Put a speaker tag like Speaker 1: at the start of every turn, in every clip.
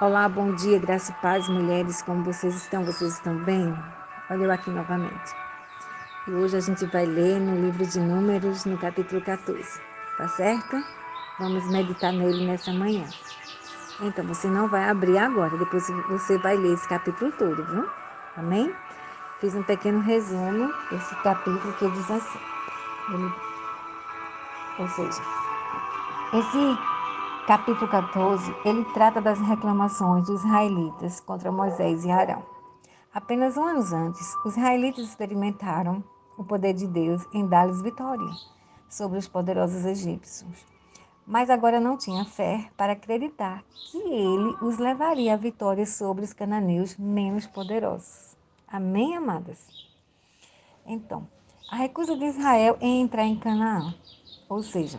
Speaker 1: Olá, bom dia, graça e paz, mulheres, como vocês estão? Vocês estão bem? Olha eu aqui novamente. E hoje a gente vai ler no livro de Números, no capítulo 14, tá certo? Vamos meditar nele nessa manhã. Então, você não vai abrir agora, depois você vai ler esse capítulo todo, viu? Amém? Fiz um pequeno resumo desse capítulo que diz assim. Ou seja, esse capítulo 14, ele trata das reclamações dos israelitas contra Moisés e Arão. Apenas um ano antes, os israelitas experimentaram o poder de Deus em dar-lhes vitória sobre os poderosos egípcios. Mas agora não tinha fé para acreditar que ele os levaria à vitória sobre os cananeus menos poderosos. Amém, amadas? Então, a recusa de Israel em entrar em Canaã, ou seja,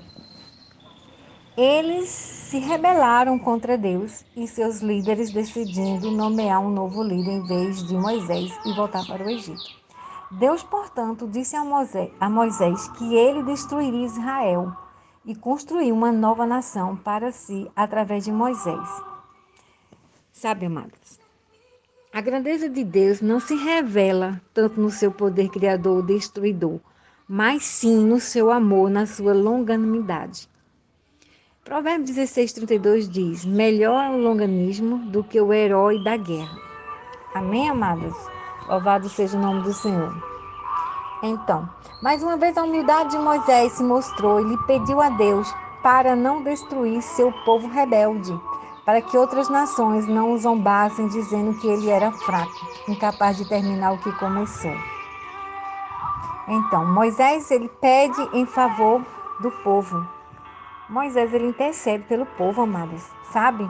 Speaker 1: eles se rebelaram contra Deus e seus líderes decidindo nomear um novo líder em vez de Moisés e voltar para o Egito. Deus, portanto, disse a Moisés que ele destruiria Israel e construir uma nova nação para si através de Moisés. Sabe, amados, a grandeza de Deus não se revela tanto no seu poder criador ou destruidor, mas sim no seu amor, na sua longanimidade. Provérbios 16, 32 diz: Melhor é o longanismo do que o herói da guerra. Amém, amadas? Louvado seja o nome do Senhor. Então, mais uma vez a humildade de Moisés se mostrou e lhe pediu a Deus para não destruir seu povo rebelde, para que outras nações não o zombassem dizendo que ele era fraco, incapaz de terminar o que começou. Então, Moisés ele pede em favor do povo, Moisés ele intercede pelo povo, amados. Sabe?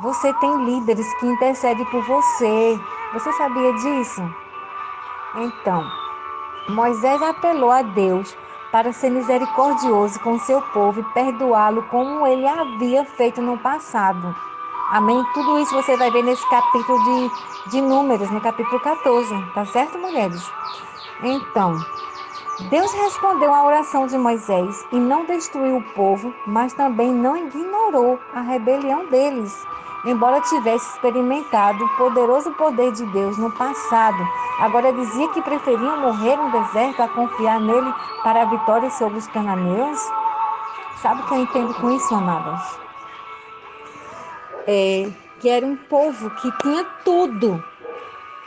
Speaker 1: Você tem líderes que intercedem por você. Você sabia disso? Então, Moisés apelou a Deus para ser misericordioso com seu povo e perdoá-lo como ele havia feito no passado. Amém? Tudo isso você vai ver nesse capítulo de, de Números, no capítulo 14. Tá certo, mulheres? Então, Deus respondeu à oração de Moisés e não destruiu o povo, mas também não ignorou a rebelião deles. Embora tivesse experimentado o poderoso poder de Deus no passado, agora dizia que preferiam morrer no deserto a confiar nele para a vitória sobre os cananeus? Sabe o que eu entendo com isso, amadas? É que era um povo que tinha tudo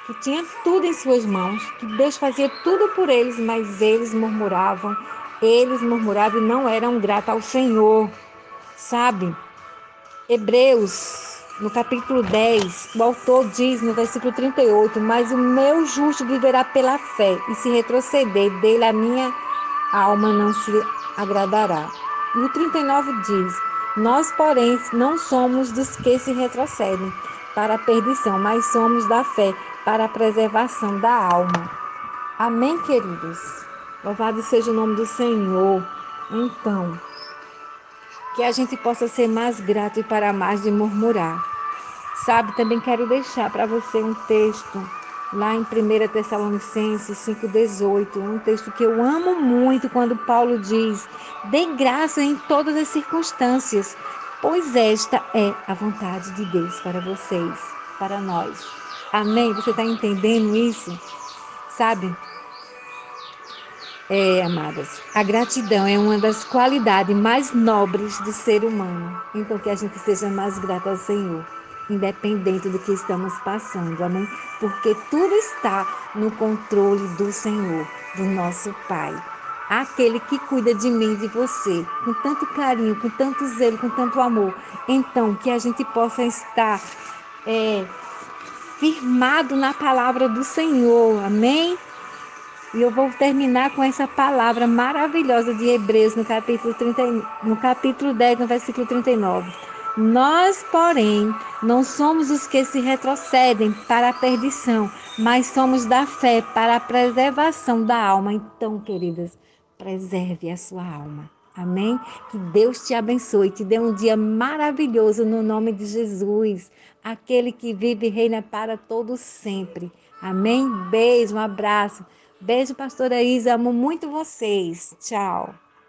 Speaker 1: que tinha tudo em suas mãos, que Deus fazia tudo por eles, mas eles murmuravam, eles murmuravam e não eram gratos ao Senhor. Sabe? Hebreus, no capítulo 10, o autor diz no versículo 38: Mas o meu justo viverá pela fé, e se retroceder dele, a minha alma não se agradará. E o 39 diz: Nós, porém, não somos dos que se retrocedem para a perdição, mas somos da fé para a preservação da alma. Amém, queridos? Louvado seja o nome do Senhor. Então, que a gente possa ser mais grato e para mais de murmurar. Sabe, também quero deixar para você um texto lá em 1 Tessalonicenses 5,18, um texto que eu amo muito quando Paulo diz: dê graça em todas as circunstâncias, pois esta é a vontade de Deus para vocês, para nós. Amém? Você está entendendo isso? Sabe? É, amadas, a gratidão é uma das qualidades mais nobres do ser humano. Então, que a gente seja mais grato ao Senhor, independente do que estamos passando, amém? Porque tudo está no controle do Senhor, do nosso Pai aquele que cuida de mim e de você, com tanto carinho, com tanto zelo, com tanto amor. Então, que a gente possa estar é, firmado na palavra do Senhor, amém? E eu vou terminar com essa palavra maravilhosa de Hebreus, no capítulo, 30, no capítulo 10, no versículo 39. Nós, porém, não somos os que se retrocedem para a perdição, mas somos da fé para a preservação da alma. Então, queridas, preserve a sua alma. Amém? Que Deus te abençoe, te dê um dia maravilhoso no nome de Jesus, aquele que vive e reina para todos sempre. Amém? Beijo, um abraço. Beijo, pastora Isa, amo muito vocês. Tchau.